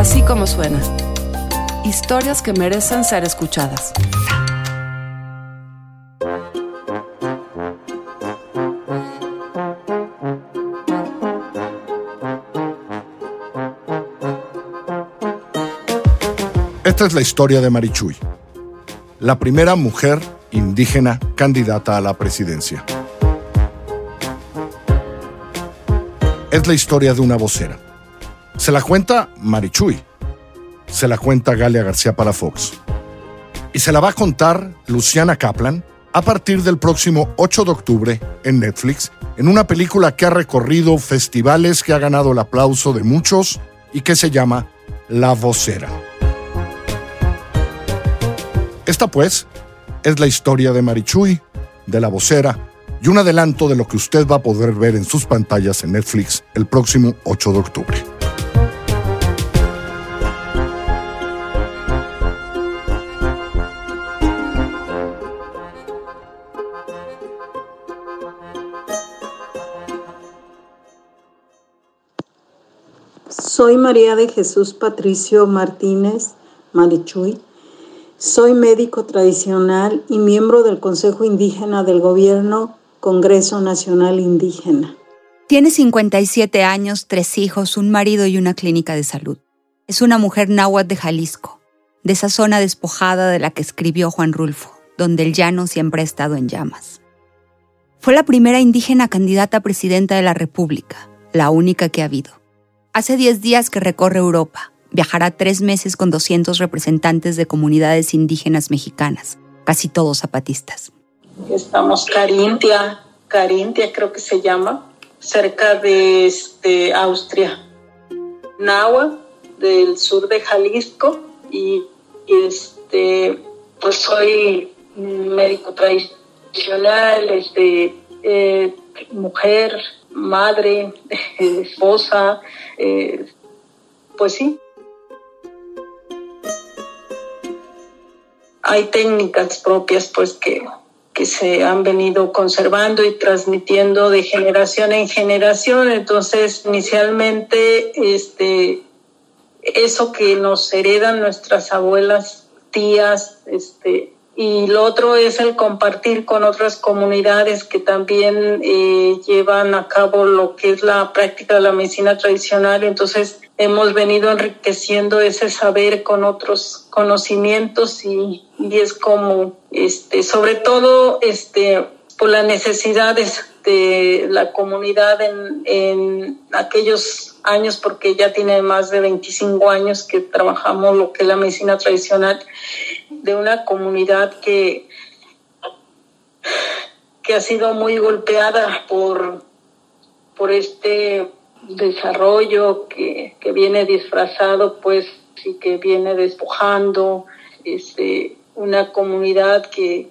Así como suena. Historias que merecen ser escuchadas. Esta es la historia de Marichuy, la primera mujer indígena candidata a la presidencia. Es la historia de una vocera. Se la cuenta Marichuy, se la cuenta Galia García Palafox. Y se la va a contar Luciana Kaplan a partir del próximo 8 de octubre en Netflix, en una película que ha recorrido festivales, que ha ganado el aplauso de muchos y que se llama La Vocera. Esta pues es la historia de Marichuy, de la vocera, y un adelanto de lo que usted va a poder ver en sus pantallas en Netflix el próximo 8 de octubre. Soy María de Jesús Patricio Martínez Marichuy. Soy médico tradicional y miembro del Consejo Indígena del Gobierno Congreso Nacional Indígena. Tiene 57 años, tres hijos, un marido y una clínica de salud. Es una mujer náhuatl de Jalisco, de esa zona despojada de la que escribió Juan Rulfo, donde el llano siempre ha estado en llamas. Fue la primera indígena candidata a presidenta de la República, la única que ha habido. Hace 10 días que recorre Europa. Viajará tres meses con 200 representantes de comunidades indígenas mexicanas, casi todos zapatistas. Estamos Carintia, Carintia creo que se llama, cerca de este, Austria. Nahua, del sur de Jalisco, y, este, pues soy médico tradicional, este, eh, mujer, madre, esposa, eh, pues sí. Hay técnicas propias pues que, que se han venido conservando y transmitiendo de generación en generación. Entonces, inicialmente, este, eso que nos heredan nuestras abuelas, tías, este, y lo otro es el compartir con otras comunidades que también eh, llevan a cabo lo que es la práctica de la medicina tradicional. Entonces hemos venido enriqueciendo ese saber con otros conocimientos y, y es como, este, sobre todo, este, por las necesidades de la comunidad en, en aquellos años, porque ya tiene más de 25 años que trabajamos lo que es la medicina tradicional de una comunidad que, que ha sido muy golpeada por, por este desarrollo que, que viene disfrazado, pues, y que viene despojando, este, una comunidad que,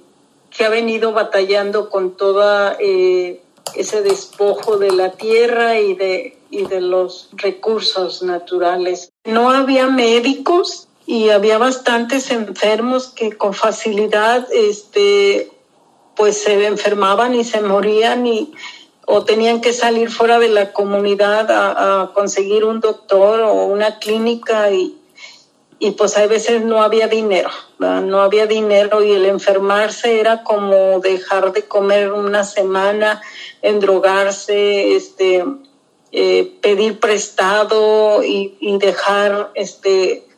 que ha venido batallando con toda eh, ese despojo de la tierra y de, y de los recursos naturales. No había médicos y había bastantes enfermos que con facilidad este pues se enfermaban y se morían y o tenían que salir fuera de la comunidad a, conseguir un doctor o una clínica y, y pues a veces no había dinero, no había dinero y el enfermarse era como dejar de comer una semana, endrogarse, este, eh, pedir prestado y, y dejar este,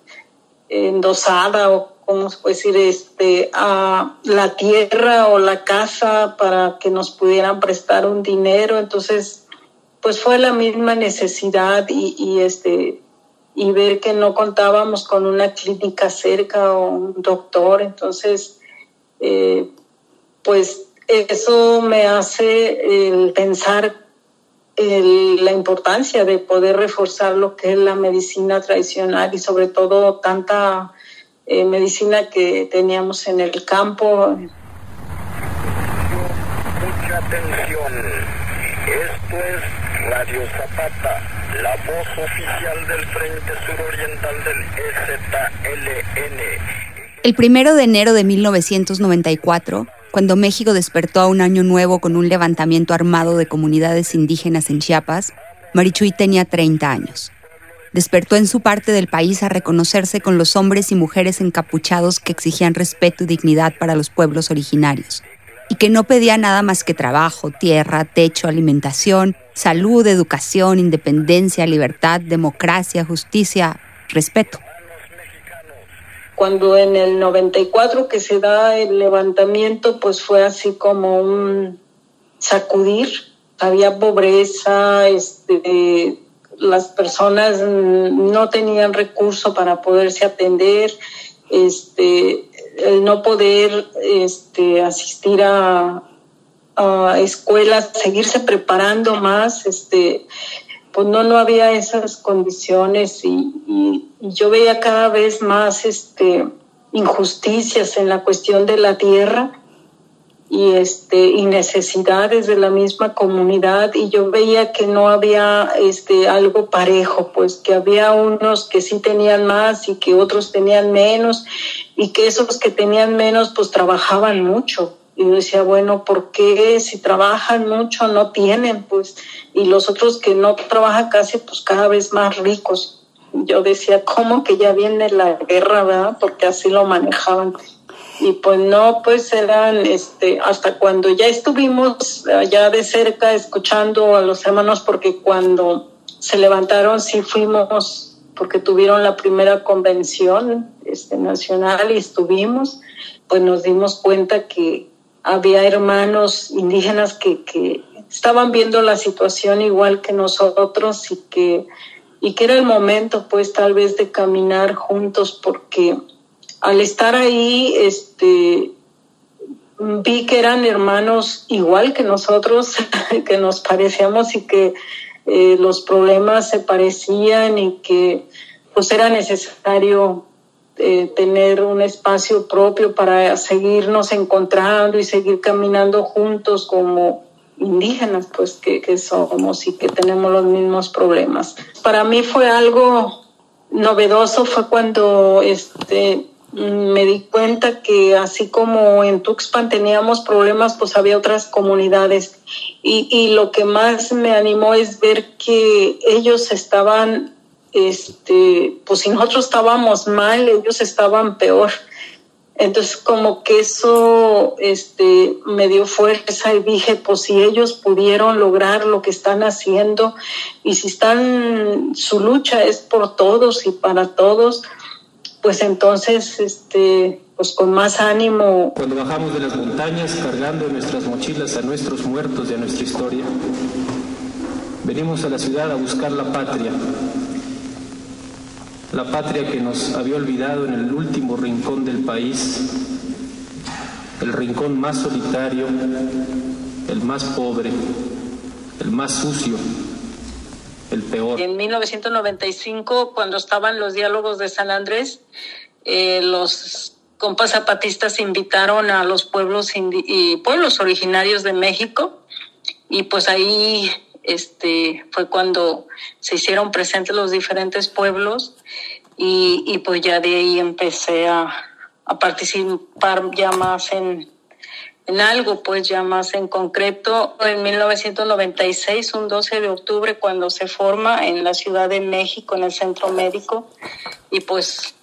endosada o como se puede decir, este, a la tierra o la casa para que nos pudieran prestar un dinero. Entonces, pues fue la misma necesidad y, este, y ver que no contábamos con una clínica cerca o un doctor. Entonces, eh, pues eso me hace el pensar la importancia de poder reforzar lo que es la medicina tradicional y sobre todo tanta eh, medicina que teníamos en el campo. Mucha atención. Esto es Radio Zapata, la voz oficial del Frente Suroriental del EZLN. El primero de enero de 1994, cuando México despertó a un año nuevo con un levantamiento armado de comunidades indígenas en Chiapas, Marichuy tenía 30 años. despertó en su parte del país a reconocerse con los hombres y mujeres encapuchados que exigían respeto y dignidad para los pueblos originarios, y que no pedía nada más que trabajo, tierra, techo, alimentación, salud, educación, independencia, libertad, democracia, justicia, respeto. Cuando en el 94 que se da el levantamiento, pues fue así como un sacudir, había pobreza, este, las personas no tenían recurso para poderse atender, este, el no poder este, asistir a, escuelas, seguirse preparando más, este, pues no, no había esas condiciones y, yo veía cada vez más este, injusticias en la cuestión de la tierra y este y necesidades de la misma comunidad y yo veía que no había este algo parejo pues que había unos que sí tenían más y que otros tenían menos y que esos que tenían menos pues trabajaban mucho y yo decía bueno por qué si trabajan mucho no tienen pues y los otros que no trabajan casi pues cada vez más ricos yo decía cómo que ya viene la guerra verdad porque así lo manejaban y pues no, pues eran, este, hasta cuando ya estuvimos allá de cerca escuchando a los hermanos, porque cuando se levantaron sí fuimos, porque tuvieron la primera convención este, nacional y estuvimos, pues nos dimos cuenta que había hermanos indígenas que, que estaban viendo la situación igual que nosotros y que, y que era el momento pues tal vez de caminar juntos porque al estar ahí, este, vi que eran hermanos igual que nosotros, que nos parecíamos y que eh, los problemas se parecían y que pues era necesario eh, tener un espacio propio para seguirnos encontrando y seguir caminando juntos como indígenas pues que, que somos y que tenemos los mismos problemas. Para mí fue algo novedoso, fue cuando este, me di cuenta que así como en Tuxpan teníamos problemas, pues había otras comunidades. Y, y lo que más me animó es ver que ellos estaban, este, pues si nosotros estábamos mal, ellos estaban peor. Entonces como que eso este, me dio fuerza y dije, pues si ellos pudieron lograr lo que están haciendo y si están, su lucha es por todos y para todos, pues entonces, este, pues con más ánimo. Cuando bajamos de las montañas cargando nuestras mochilas a nuestros muertos a nuestra historia, venimos a la ciudad a buscar la patria, la patria que nos había olvidado en el último rincón del país, el rincón más solitario, el más pobre, el más sucio, el peor. En 1995, cuando estaban los diálogos de San Andrés, eh, los compas zapatistas invitaron a los pueblos pueblos originarios de México y pues ahí este fue cuando se hicieron presentes los diferentes pueblos y, y pues ya de ahí empecé a, a participar ya más en, en algo, pues ya más en concreto, en 1996, un 12 de octubre, cuando se forma en la Ciudad de México, en el Centro Médico, y pues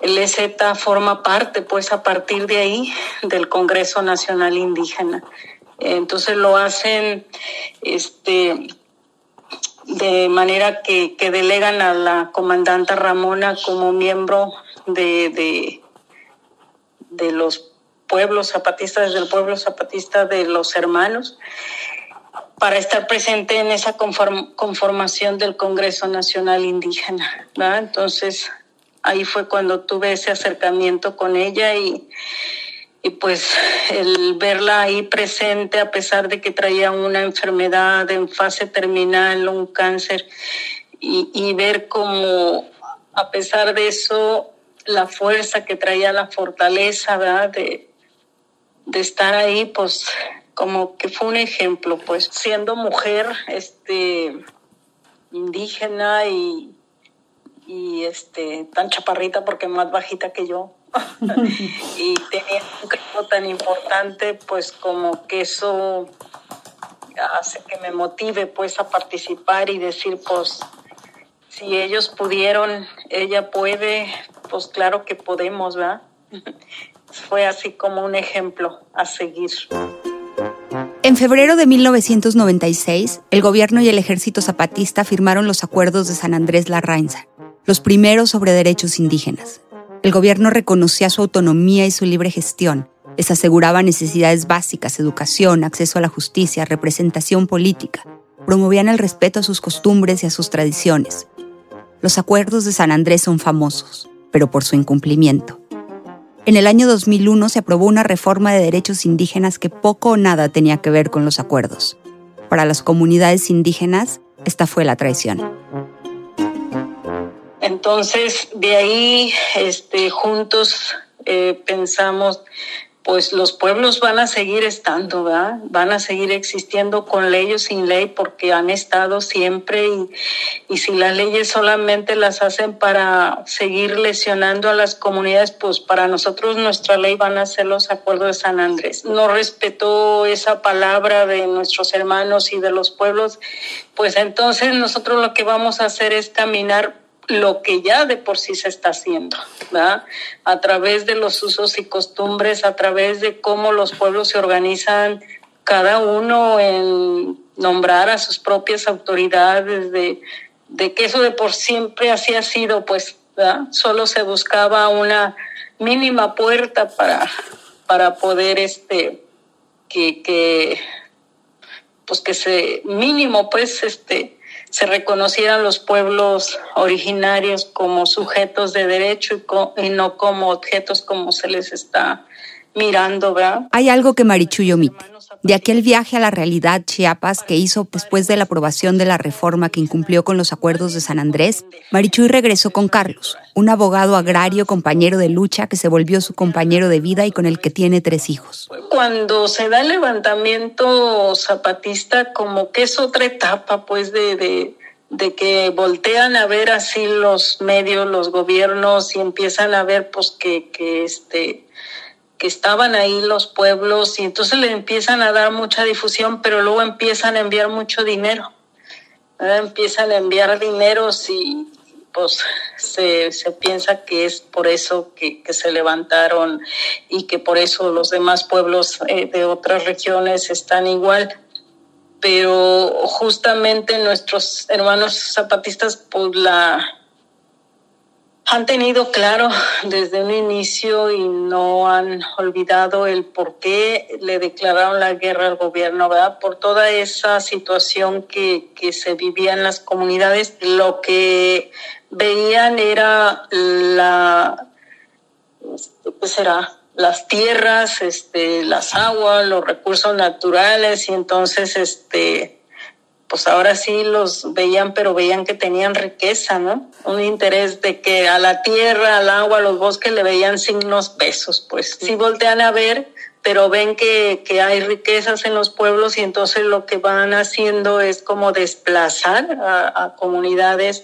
el EZ forma parte, pues a partir de ahí, del Congreso Nacional Indígena. Entonces lo hacen este, de manera que, delegan a la comandanta Ramona como miembro de, de, los pueblo zapatista, desde el pueblo zapatista de los hermanos, para estar presente en esa conformación del Congreso Nacional Indígena. Entonces, ahí fue cuando tuve ese acercamiento con ella y, y pues el verla ahí presente a pesar de que traía una enfermedad en fase terminal, un cáncer, y, y ver cómo a pesar de eso la fuerza que traía, la fortaleza, ¿verdad? De, de estar ahí, pues como que fue un ejemplo, pues siendo mujer, este, indígena y, y este, tan chaparrita porque más bajita que yo. y tenía un cargo tan importante, pues como que eso hace que me motive pues a participar y decir pues si ellos pudieron, ella puede, pues claro que podemos, ¿verdad? Fue así como un ejemplo a seguir. En febrero de 1996, el gobierno y el ejército zapatista firmaron los acuerdos de San Andrés Larrainza, los primeros sobre derechos indígenas. El gobierno reconocía su autonomía y su libre gestión, les aseguraba necesidades básicas, educación, acceso a la justicia, representación política, promovían el respeto a sus costumbres y a sus tradiciones. Los acuerdos de San Andrés son famosos, pero por su incumplimiento. En el año 2001 se aprobó una reforma de derechos indígenas que poco o nada tenía que ver con los acuerdos. Para las comunidades indígenas, esta fue la traición. Entonces, de ahí, este, juntos eh, pensamos pues los pueblos van a seguir estando. Van a seguir existiendo con ley o sin ley porque han estado siempre y, y, si las leyes solamente las hacen para seguir lesionando a las comunidades, pues para nosotros nuestra ley van a ser los acuerdos de San Andrés. No respetó esa palabra de nuestros hermanos y de los pueblos, pues entonces nosotros lo que vamos a hacer es caminar lo que ya de por sí se está haciendo, ¿verdad? A través de los usos y costumbres, a través de cómo los pueblos se organizan, cada uno en nombrar a sus propias autoridades, de, que eso de por siempre así ha sido, pues, ¿verdad? Solo se buscaba una mínima puerta para, para poder, este, que, que, pues que se, mínimo, pues, este, se reconocieran los pueblos originarios como sujetos de derecho y, no como objetos como se les está mirando, ¿verdad? Hay algo que Marichuy omite. De aquel viaje a la realidad Chiapas que hizo después de la aprobación de la reforma que incumplió con los acuerdos de San Andrés, Marichuy regresó con Carlos, un abogado agrario compañero de lucha que se volvió su compañero de vida y con el que tiene tres hijos. Cuando se da el levantamiento zapatista, como que es otra etapa, pues, de, de, de que voltean a ver así los medios, los gobiernos y empiezan a ver, pues, que, que este que estaban ahí los pueblos y entonces le empiezan a dar mucha difusión, pero luego empiezan a enviar mucho dinero. Empiezan a enviar dinero y pues se, se, piensa que es por eso que, se levantaron y que por eso los demás pueblos eh, de otras regiones están igual. Pero justamente nuestros hermanos zapatistas, pues la, han tenido claro desde un inicio y no han olvidado el por qué le declararon la guerra al gobierno, ¿verdad? Por toda esa situación que, que se vivía en las comunidades, lo que veían era la, este, ¿qué será? Las tierras, este, las aguas, los recursos naturales y entonces, este, pues ahora sí los veían, pero veían que tenían riqueza, ¿no? Un interés de que a la tierra, al agua, a los bosques le veían signos pesos, pues sí voltean a ver, pero ven que, que hay riquezas en los pueblos y entonces lo que van haciendo es como desplazar a, a comunidades,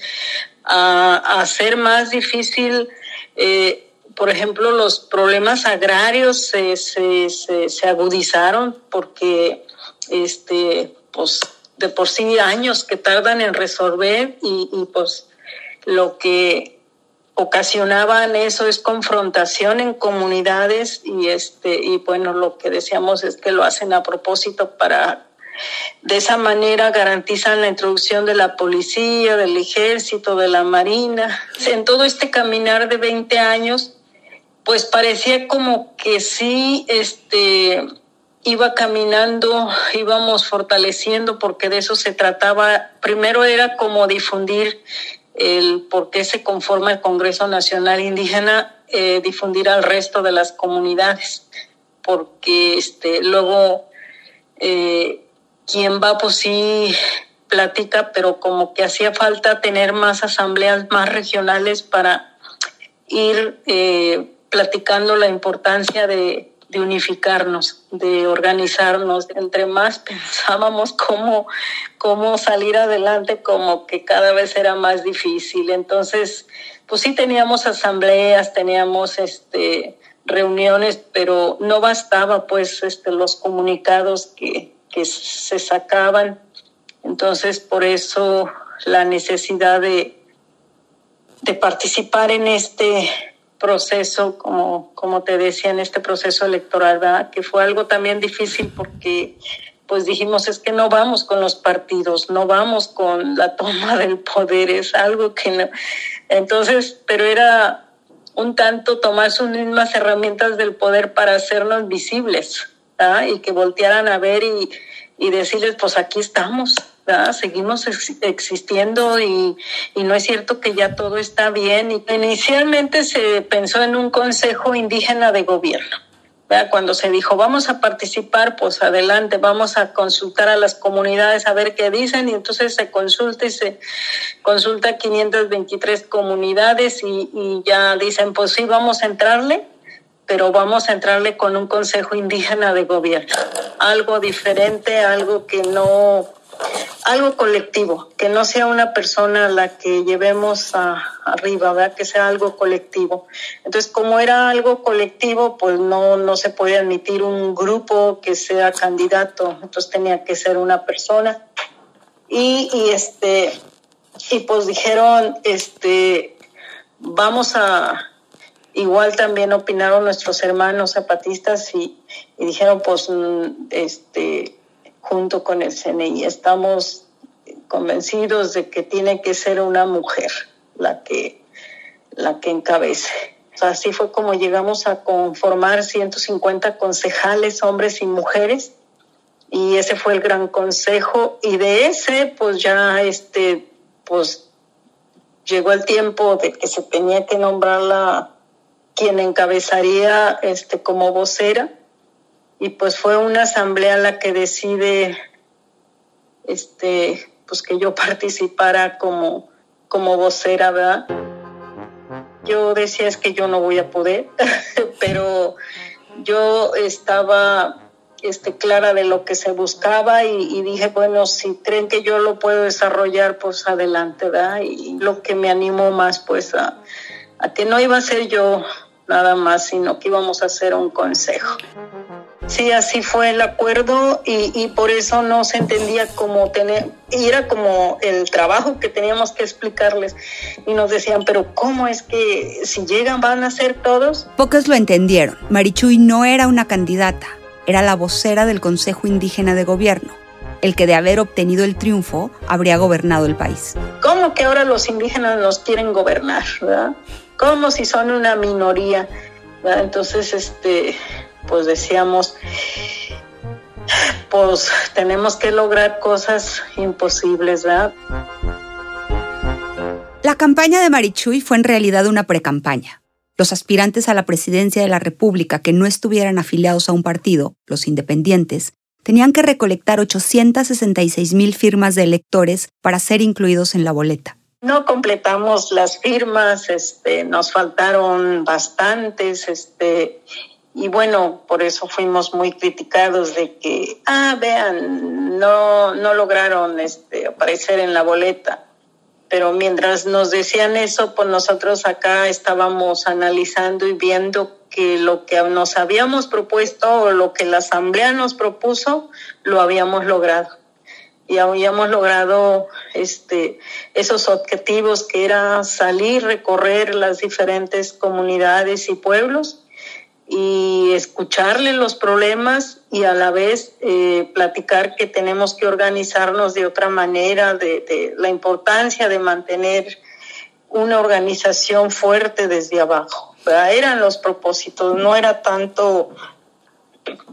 a, a, hacer más difícil. Eh, por ejemplo, los problemas agrarios se, se, se, se agudizaron porque este, pues de por sí años que tardan en resolver y, y pues lo que ocasionaban eso es confrontación en comunidades y este y bueno lo que decíamos es que lo hacen a propósito para de esa manera garantizan la introducción de la policía, del ejército, de la marina. En todo este caminar de 20 años, pues parecía como que sí, este, iba caminando, íbamos fortaleciendo porque de eso se trataba. Primero era como difundir el por qué se conforma el Congreso Nacional Indígena, eh, difundir al resto de las comunidades, porque este, luego eh, quien va, pues sí platica, pero como que hacía falta tener más asambleas más regionales para ir eh, platicando la importancia de de unificarnos, de organizarnos. Entre más pensábamos cómo, cómo salir adelante, como que cada vez era más difícil. Entonces, pues sí teníamos asambleas, teníamos este reuniones, pero no bastaba pues este los comunicados que, que se sacaban. Entonces, por eso la necesidad de, de participar en este proceso, como, como te decía, en este proceso electoral, que fue algo también difícil porque pues dijimos es que no vamos con los partidos, no vamos con la toma del poder, es algo que no. Entonces, pero era un tanto tomar sus mismas herramientas del poder para hacernos visibles y que voltearan a ver y, y decirles, pues aquí estamos, seguimos existiendo y, y, no es cierto que ya todo está bien. Y inicialmente se pensó en un consejo indígena de gobierno. Cuando se dijo, vamos a participar, pues adelante, vamos a consultar a las comunidades a ver qué dicen y entonces se consulta y se consulta 523 comunidades y, y ya dicen, pues sí, vamos a entrarle pero vamos a entrarle con un consejo indígena de gobierno, algo diferente, algo que no, algo colectivo, que no sea una persona la que llevemos arriba, ¿verdad? que sea algo colectivo. Entonces, como era algo colectivo, pues no, no se puede admitir un grupo que sea candidato, entonces tenía que ser una persona. Y, y este, y pues dijeron, este, vamos a, Igual también opinaron nuestros hermanos zapatistas y, dijeron, pues, mm, este, junto con el CNI, estamos convencidos de que tiene que ser una mujer la que, la que encabece. así fue como llegamos a conformar 150 concejales, hombres y mujeres, y ese fue el gran consejo. Y de ese, pues ya, este, pues llegó el tiempo de que se tenía que nombrar la quien encabezaría este, como vocera y pues fue una asamblea la que decide este, pues que yo participara como, como vocera, ¿verdad? Yo decía es que yo no voy a poder, pero yo estaba este, clara de lo que se buscaba y, dije, bueno, si creen que yo lo puedo desarrollar, pues adelante, ¿verdad? Y lo que me animó más, pues a que no iba a ser yo nada más, sino que íbamos a hacer un consejo. Sí, así fue el acuerdo y, y por eso no se entendía cómo tener, y era como el trabajo que teníamos que explicarles y nos decían, pero ¿cómo es que si llegan van a ser todos? Pocos lo entendieron. Marichuy no era una candidata, era la vocera del Consejo Indígena de Gobierno, el que de haber obtenido el triunfo habría gobernado el país. ¿Cómo que ahora los indígenas nos quieren gobernar, verdad? como si son una minoría. Entonces, este, pues decíamos, pues tenemos que lograr cosas imposibles, ¿verdad? La campaña de Marichuy fue en realidad una precampaña. Los aspirantes a la presidencia de la República que no estuvieran afiliados a un partido, los independientes, tenían que recolectar 866 mil firmas de electores para ser incluidos en la boleta. No completamos las firmas, este, nos faltaron bastantes, este, y bueno, por eso fuimos muy criticados de que, ah, vean, no, no lograron este, aparecer en la boleta. Pero mientras nos decían eso, pues nosotros acá estábamos analizando y viendo que lo que nos habíamos propuesto o lo que la Asamblea nos propuso, lo habíamos logrado y habíamos logrado este, esos objetivos que era salir, recorrer las diferentes comunidades y pueblos y escucharle los problemas y a la vez eh, platicar que tenemos que organizarnos de otra manera, de, de la importancia de mantener una organización fuerte desde abajo. Eran los propósitos, no era tanto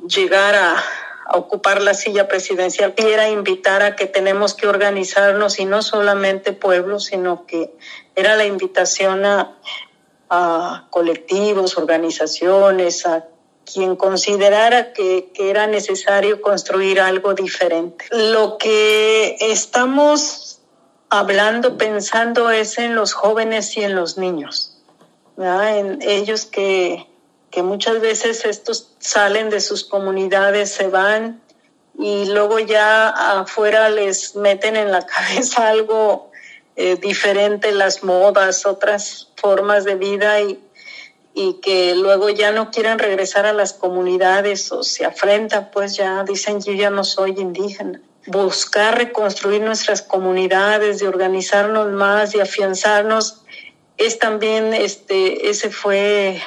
llegar a, a ocupar la silla presidencial era invitar a que tenemos que organizarnos y no solamente pueblos, sino que era la invitación a, a colectivos, organizaciones, a quien considerara que, era necesario construir algo diferente. Lo que estamos hablando, pensando es en los jóvenes y en los niños, en ellos que que muchas veces estos salen de sus comunidades, se van y luego ya afuera les meten en la cabeza algo eh, diferente, las modas, otras formas de vida y, y que luego ya no quieren regresar a las comunidades o se afrentan, pues ya dicen yo ya no soy indígena. Buscar reconstruir nuestras comunidades, de organizarnos más y afianzarnos es también, este, ese fue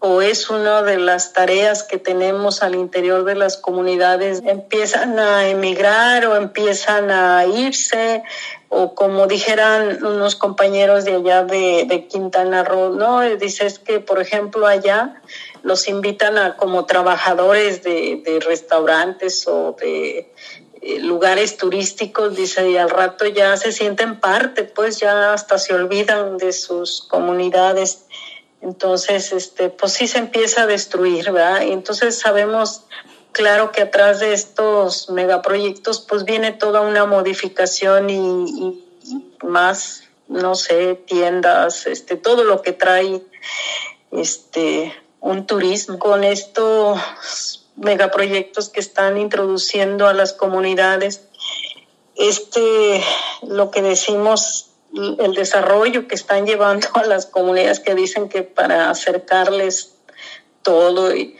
o es una de las tareas que tenemos al interior de las comunidades. Empiezan a emigrar o empiezan a irse o como dijeran unos compañeros de allá de, Quintana Roo, ¿no? Dices que, por ejemplo, allá los invitan a como trabajadores de, de restaurantes o de eh, lugares turísticos, dice, y al rato ya se sienten parte, pues ya hasta se olvidan de sus comunidades entonces, este, pues sí se empieza a destruir, ¿verdad? Entonces sabemos claro que atrás de estos megaproyectos pues viene toda una modificación y, más, no sé, tiendas, este, todo lo que trae este un turismo. Con estos megaproyectos que están introduciendo a las comunidades este lo que decimos el desarrollo que están llevando a las comunidades que dicen que para acercarles todo y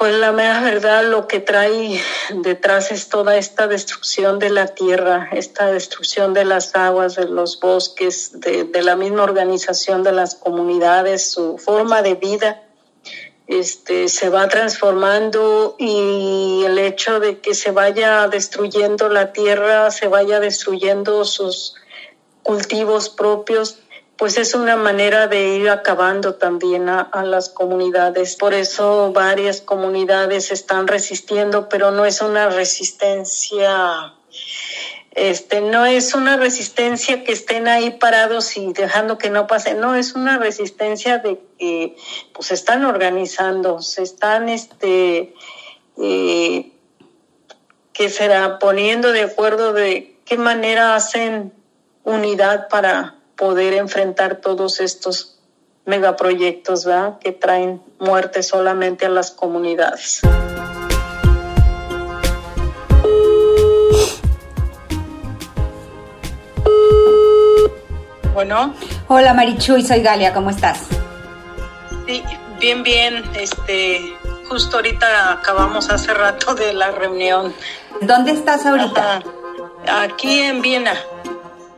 pues la verdad lo que trae detrás es toda esta destrucción de la tierra, esta destrucción de las aguas, de los bosques, de, de la misma organización de las comunidades, su forma de vida este, se va transformando y el hecho de que se vaya destruyendo la tierra, se vaya destruyendo sus cultivos propios, pues es una manera de ir acabando también a, las comunidades. Por eso varias comunidades están resistiendo, pero no es una resistencia, este, no es una resistencia que estén ahí parados y dejando que no pase, no, es una resistencia de que pues se están organizando, se están, este, eh, será poniendo de acuerdo de qué manera hacen unidad para poder enfrentar todos estos megaproyectos ¿verdad? que traen muerte solamente a las comunidades. Bueno. Hola Marichuy, soy Galia, ¿cómo estás? Sí, bien, bien. Este, justo ahorita acabamos hace rato de la reunión. ¿Dónde estás ahorita? Aquí en Viena.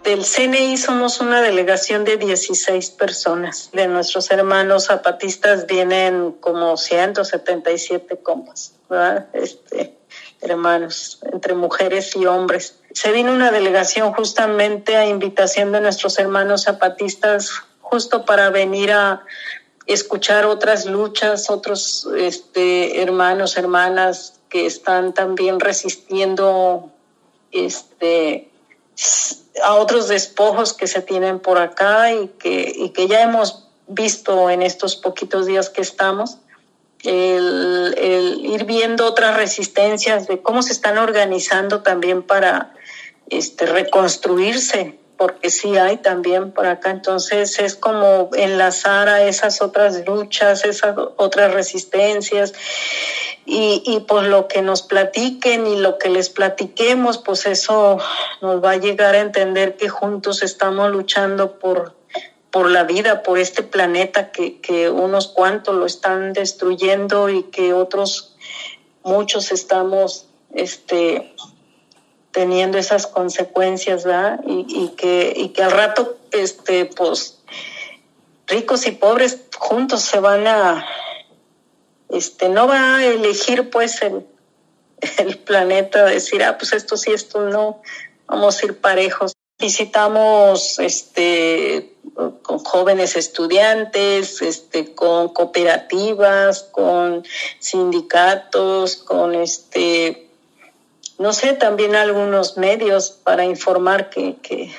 Del CNI somos una delegación de 16 personas. De nuestros hermanos zapatistas vienen como 177 compas, ¿verdad? Este, hermanos, entre mujeres y hombres. Se vino una delegación justamente a invitación de nuestros hermanos zapatistas, justo para venir a escuchar otras luchas, otros este, hermanos, hermanas que están también resistiendo este, a otros despojos que se tienen por acá y que, y que ya hemos visto en estos poquitos días que estamos. El, ir viendo otras resistencias de cómo se están organizando también para este, reconstruirse, porque sí hay también por acá. Entonces es como enlazar a esas otras luchas, esas otras resistencias y, y pues lo que nos platiquen y lo que les platiquemos, pues eso nos va a llegar a entender que juntos estamos luchando por, por la vida, por este planeta que, que unos cuantos lo están destruyendo y que otros, muchos estamos este, teniendo esas consecuencias, ¿verdad? Y, y, que, y que al rato, este, pues, ricos y pobres juntos se van a, este, no va a elegir pues el, el planeta, decir, ah, pues esto sí, esto no, vamos a ir parejos. Visitamos este, con jóvenes estudiantes, este, con cooperativas, con sindicatos, con este, no sé, también algunos medios para informar que, que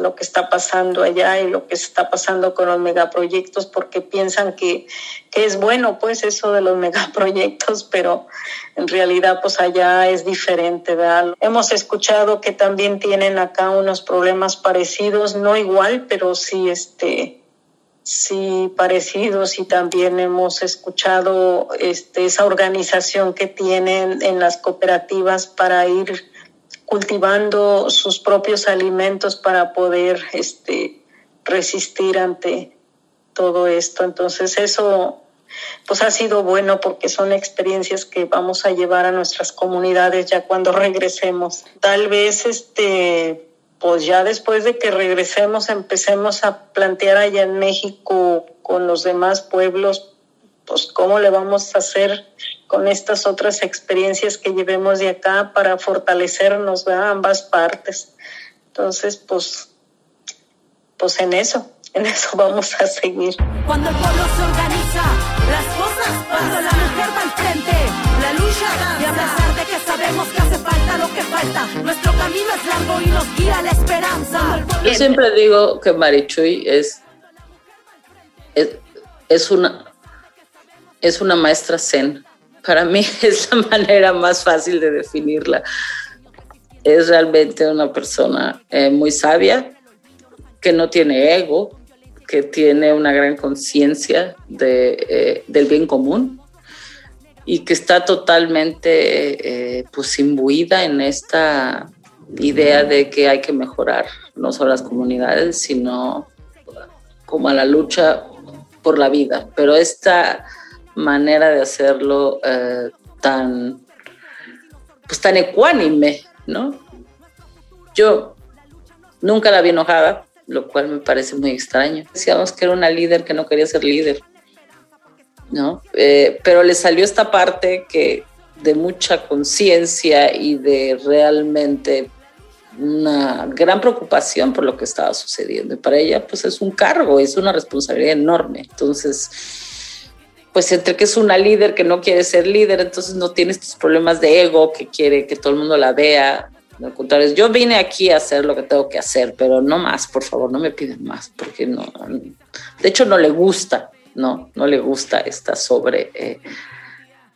lo que está pasando allá y lo que está pasando con los megaproyectos porque piensan que, que es bueno pues eso de los megaproyectos, pero en realidad pues allá es diferente, ¿verdad? Hemos escuchado que también tienen acá unos problemas parecidos, no igual, pero sí este sí parecidos y también hemos escuchado este, esa organización que tienen en las cooperativas para ir cultivando sus propios alimentos para poder este, resistir ante todo esto. Entonces eso pues ha sido bueno porque son experiencias que vamos a llevar a nuestras comunidades ya cuando regresemos. Tal vez este pues ya después de que regresemos empecemos a plantear allá en México con los demás pueblos, pues cómo le vamos a hacer con estas otras experiencias que llevemos de acá para fortalecernos, ¿verdad? Ambas partes. Entonces, pues, pues en eso, en eso vamos a seguir. Cuando el pueblo se organiza, las cosas Cuando la mujer va al frente, la lucha y a pesar de que sabemos que hace falta lo que falta, nuestro camino es largo y nos guía la esperanza. Yo siempre digo que Marichuy es, es, es una es una maestra zen. Para mí es la manera más fácil de definirla. Es realmente una persona eh, muy sabia, que no tiene ego, que tiene una gran conciencia de, eh, del bien común y que está totalmente eh, pues imbuida en esta idea de que hay que mejorar no solo las comunidades, sino como la lucha por la vida. Pero esta manera de hacerlo eh, tan, pues tan ecuánime, ¿no? Yo nunca la vi enojada, lo cual me parece muy extraño. Decíamos que era una líder que no quería ser líder, ¿no? Eh, pero le salió esta parte que de mucha conciencia y de realmente una gran preocupación por lo que estaba sucediendo. Y para ella, pues es un cargo, es una responsabilidad enorme. Entonces, pues entre que es una líder que no quiere ser líder, entonces no tiene estos problemas de ego que quiere que todo el mundo la vea. Al contrario, yo vine aquí a hacer lo que tengo que hacer, pero no más, por favor, no me piden más, porque no, de hecho no le gusta, no, no le gusta esta sobre, eh,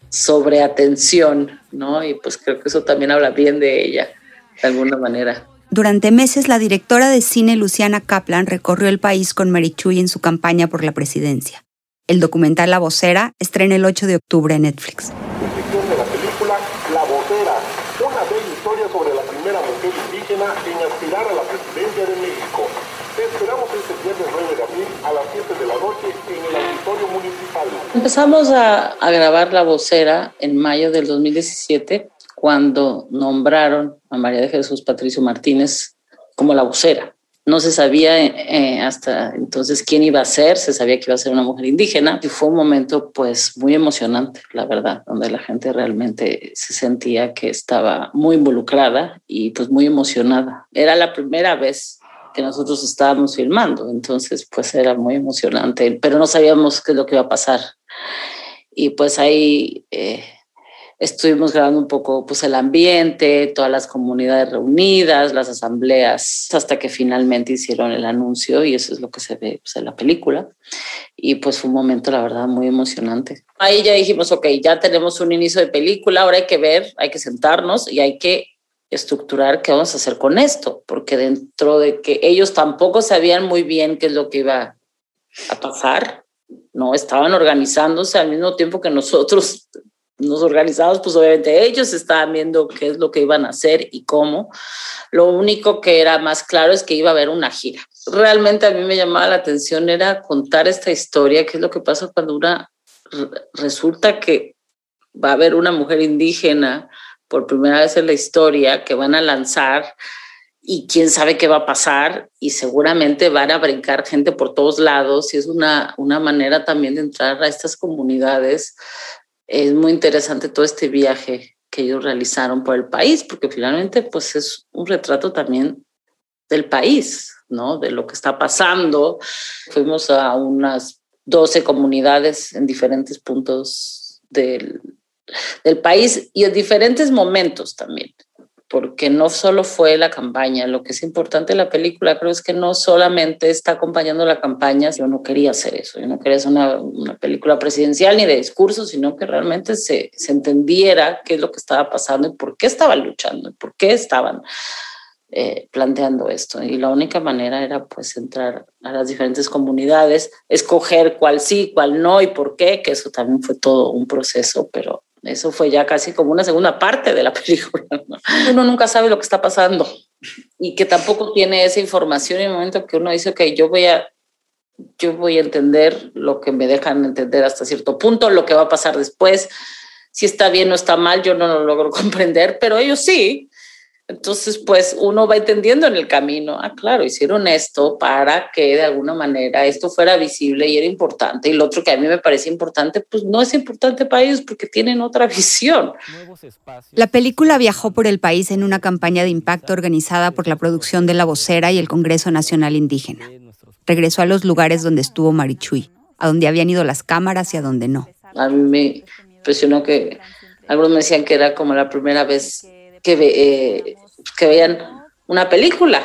sobre atención, ¿no? Y pues creo que eso también habla bien de ella, de alguna manera. Durante meses, la directora de cine Luciana Kaplan recorrió el país con Marichuy en su campaña por la presidencia. El documental La Vocera estrena el 8 de octubre en Netflix. de la película La Vocera, una bella historia sobre la primera mujer indígena en aspirar a la presidencia de México. Te esperamos este viernes 9 de abril a las 7 de la noche en el auditorio municipal. Empezamos a, a grabar La Vocera en mayo del 2017 cuando nombraron a María de Jesús Patricio Martínez como la vocera no se sabía eh, hasta entonces quién iba a ser, se sabía que iba a ser una mujer indígena y fue un momento pues muy emocionante, la verdad, donde la gente realmente se sentía que estaba muy involucrada y pues muy emocionada. Era la primera vez que nosotros estábamos filmando, entonces pues era muy emocionante, pero no sabíamos qué es lo que iba a pasar. Y pues ahí... Eh, estuvimos grabando un poco pues el ambiente, todas las comunidades reunidas, las asambleas, hasta que finalmente hicieron el anuncio y eso es lo que se ve pues, en la película. Y pues fue un momento, la verdad, muy emocionante. Ahí ya dijimos, ok, ya tenemos un inicio de película, ahora hay que ver, hay que sentarnos y hay que estructurar qué vamos a hacer con esto, porque dentro de que ellos tampoco sabían muy bien qué es lo que iba a pasar, no estaban organizándose al mismo tiempo que nosotros nos organizamos, pues obviamente ellos estaban viendo qué es lo que iban a hacer y cómo. Lo único que era más claro es que iba a haber una gira. Realmente a mí me llamaba la atención era contar esta historia, qué es lo que pasa cuando una resulta que va a haber una mujer indígena por primera vez en la historia que van a lanzar y quién sabe qué va a pasar y seguramente van a brincar gente por todos lados y es una, una manera también de entrar a estas comunidades es muy interesante todo este viaje que ellos realizaron por el país, porque finalmente pues es un retrato también del país, ¿no? De lo que está pasando. Fuimos a unas 12 comunidades en diferentes puntos del, del país y en diferentes momentos también porque no solo fue la campaña, lo que es importante de la película creo es que no solamente está acompañando la campaña, yo no quería hacer eso, yo no quería hacer una, una película presidencial ni de discurso, sino que realmente se, se, entendiera qué es lo que estaba pasando y por qué estaban luchando, y por qué estaban eh, planteando esto. Y la única manera era pues entrar a las diferentes comunidades, escoger cuál sí, cuál no y por qué, que eso también fue todo un proceso, pero eso fue ya casi como una segunda parte de la película. Uno nunca sabe lo que está pasando y que tampoco tiene esa información en el momento que uno dice, que yo voy a, yo voy a entender lo que me dejan entender hasta cierto punto, lo que va a pasar después. Si está bien o está mal, yo no lo logro comprender, pero ellos sí. Entonces, pues uno va entendiendo en el camino, ah, claro, hicieron esto para que de alguna manera esto fuera visible y era importante. Y lo otro que a mí me parece importante, pues no es importante para ellos porque tienen otra visión. La película viajó por el país en una campaña de impacto organizada por la producción de La Vocera y el Congreso Nacional Indígena. Regresó a los lugares donde estuvo Marichuy, a donde habían ido las cámaras y a donde no. A mí me impresionó que algunos me decían que era como la primera vez que, eh, que veían una película,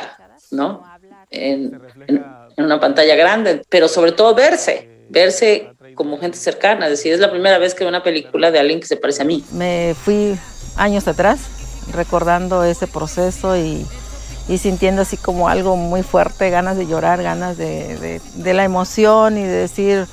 ¿no? En, una pantalla grande, pero sobre todo verse, verse como gente cercana, es decir, es la primera vez que veo una película de alguien que se parece a mí. Me fui años atrás recordando ese proceso y, y sintiendo así como algo muy fuerte, ganas de llorar, ganas de, de, de la emoción y de decir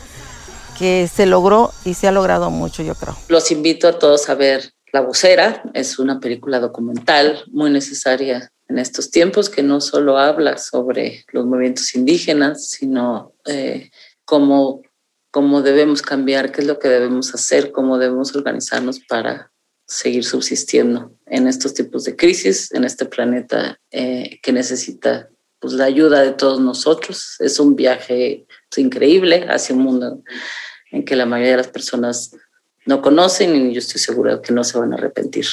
que se logró y se ha logrado mucho, yo creo. Los invito a todos a ver la vocera es una película documental muy necesaria en estos tiempos que no solo habla sobre los movimientos indígenas, sino eh, cómo, cómo debemos cambiar, qué es lo que debemos hacer, cómo debemos organizarnos para seguir subsistiendo en estos tipos de crisis, en este planeta eh, que necesita pues, la ayuda de todos nosotros. Es un viaje increíble hacia un mundo en que la mayoría de las personas no conocen y yo estoy segura que no se van a arrepentir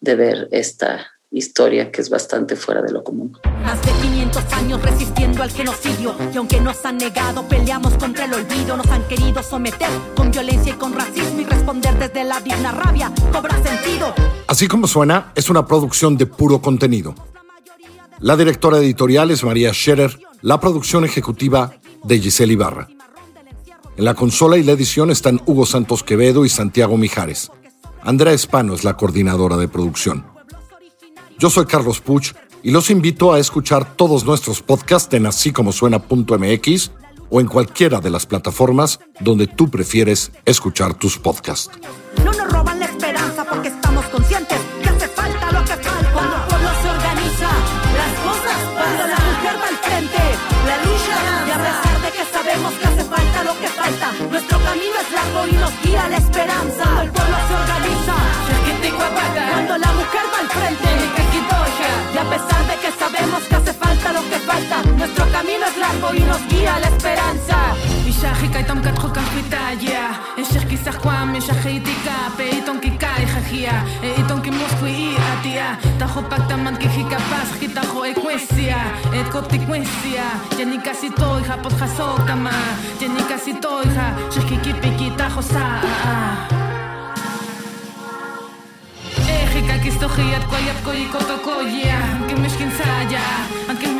de ver esta historia que es bastante fuera de lo común. Más de 500 años resistiendo al genocidio y aunque nos han negado, peleamos contra el olvido, nos han querido someter con violencia y con racismo y responder desde la digna rabia cobra sentido. Así como suena, es una producción de puro contenido. La directora editorial es María Scherer, la producción ejecutiva de Giselle Ibarra. En la consola y la edición están Hugo Santos Quevedo y Santiago Mijares. Andrea Espano es la coordinadora de producción. Yo soy Carlos Puch y los invito a escuchar todos nuestros podcasts en así como suena.mx o en cualquiera de las plataformas donde tú prefieres escuchar tus podcasts. No nos roban la que nuestro camino es largo y nos guía la esperanza. Ishahika itom katjoka pitaya Eshir kisah kwam eshah itika Pe iton kikai jajia E iton ki muskui i atia. Tajo pacta man ki hikapaz Hitajo equesia Et koptikwesia Yani casi toija pot jasokama Yani casi toija Shiki piki tajo sa. Ejika kistojiat kwayat koyi kotokoya Anke mishkin saya Anke mishkin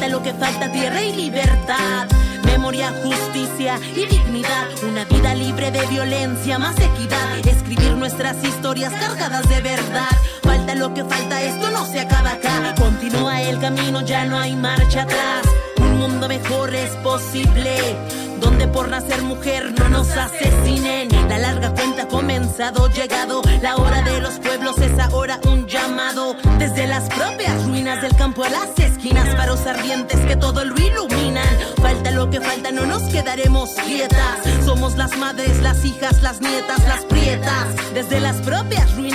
Falta lo que falta, tierra y libertad. Memoria, justicia y dignidad. Una vida libre de violencia, más equidad. Escribir nuestras historias cargadas de verdad. Falta lo que falta, esto no se acaba acá. Continúa el camino, ya no hay marcha atrás. Un mundo mejor es posible. Donde por nacer mujer no nos asesinen. La larga cuenta ha comenzado, llegado. La hora de los pueblos es ahora un llamado. Desde las propias ruinas del campo a las esquinas, faros ardientes que todo lo iluminan. Falta lo que falta, no nos quedaremos quietas. Somos las madres, las hijas, las nietas, las prietas. Desde las propias ruinas